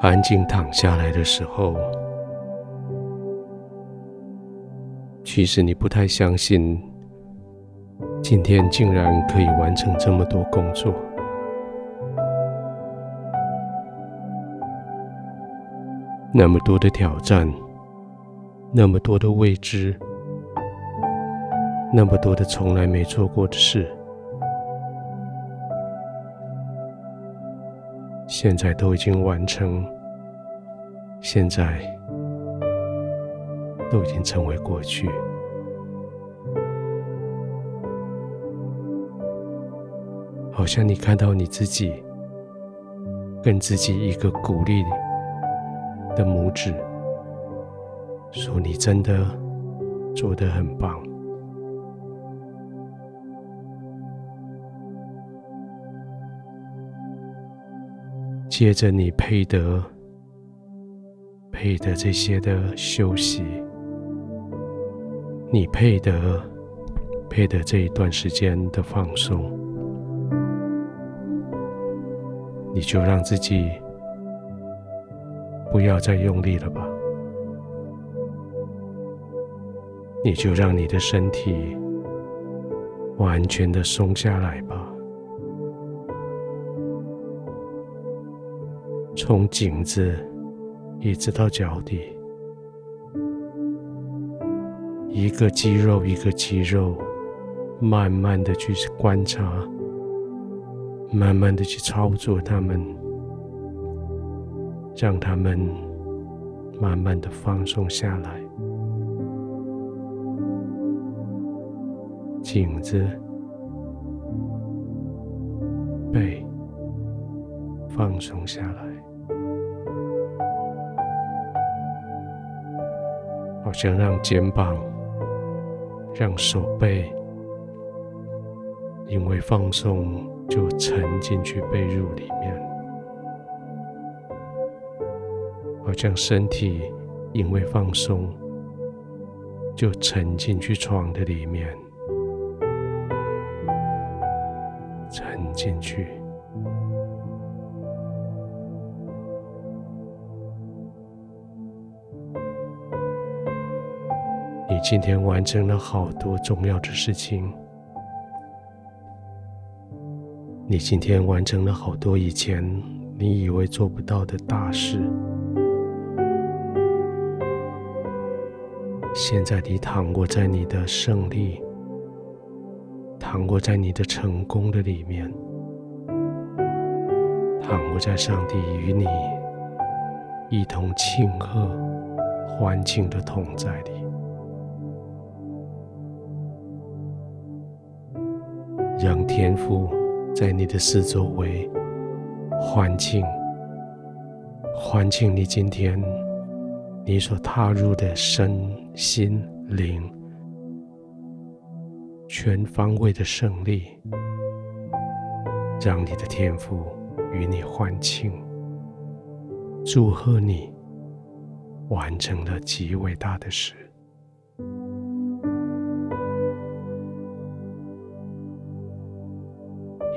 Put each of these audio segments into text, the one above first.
安静躺下来的时候，其实你不太相信，今天竟然可以完成这么多工作，那么多的挑战，那么多的未知，那么多的从来没做过的事。现在都已经完成，现在都已经成为过去。好像你看到你自己，跟自己一个鼓励的拇指，说你真的做得很棒。接着，你配得，配得这些的休息，你配得，配得这一段时间的放松，你就让自己不要再用力了吧，你就让你的身体完全的松下来吧。从颈子一直到脚底，一个肌肉一个肌肉，慢慢的去观察，慢慢的去操作它们，让它们慢慢的放松下来。颈子、背放松下来。好像让肩膀、让手背，因为放松就沉进去被褥里面；好像身体因为放松就沉进去床的里面，沉进去。今天完成了好多重要的事情。你今天完成了好多以前你以为做不到的大事。现在你躺卧在你的胜利，躺卧在你的成功的里面，躺卧在上帝与你一同庆贺、欢庆的同在里。让天赋在你的四周围欢庆，欢庆你今天你所踏入的身心灵全方位的胜利，让你的天赋与你欢庆，祝贺你完成了极伟大的事。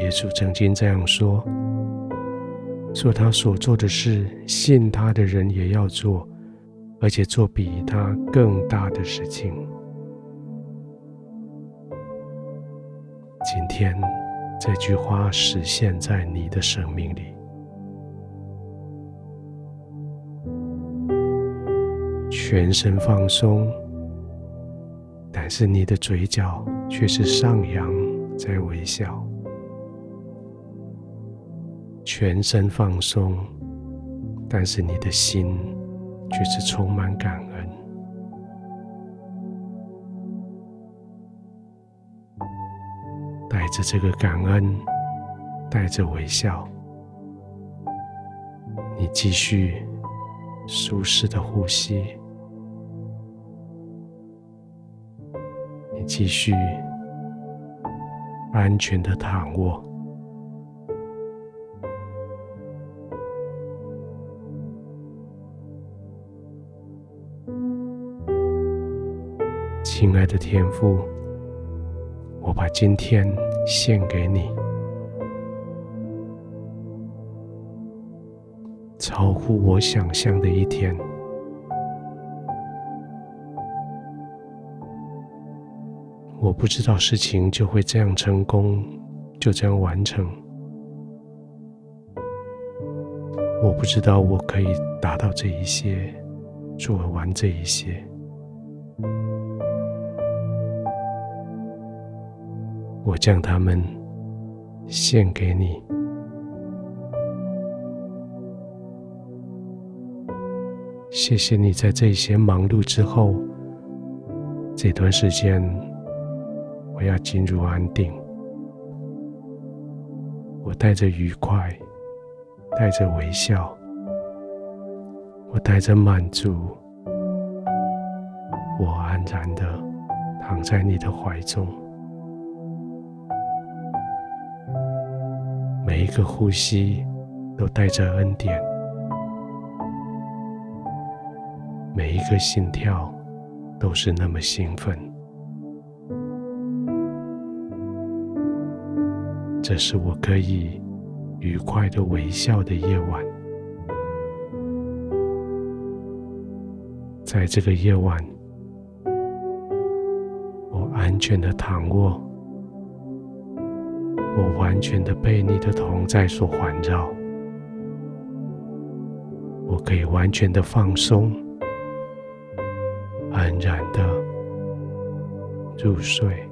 耶稣曾经这样说：“说他所做的事，信他的人也要做，而且做比他更大的事情。”今天这句话实现在你的生命里，全身放松，但是你的嘴角却是上扬在微笑。全身放松，但是你的心却是充满感恩。带着这个感恩，带着微笑，你继续舒适的呼吸，你继续安全的躺卧。亲爱的天父，我把今天献给你。超乎我想象的一天。我不知道事情就会这样成功，就这样完成。我不知道我可以达到这一些，做完这一些。我将它们献给你。谢谢你在这些忙碌之后，这段时间，我要进入安定。我带着愉快，带着微笑，我带着满足，我安然的躺在你的怀中。每一个呼吸都带着恩典。每一个心跳都是那么兴奋，这是我可以愉快的微笑的夜晚。在这个夜晚，我安全的躺卧，我完全的被你的同在所环绕，我可以完全的放松。安然的入睡。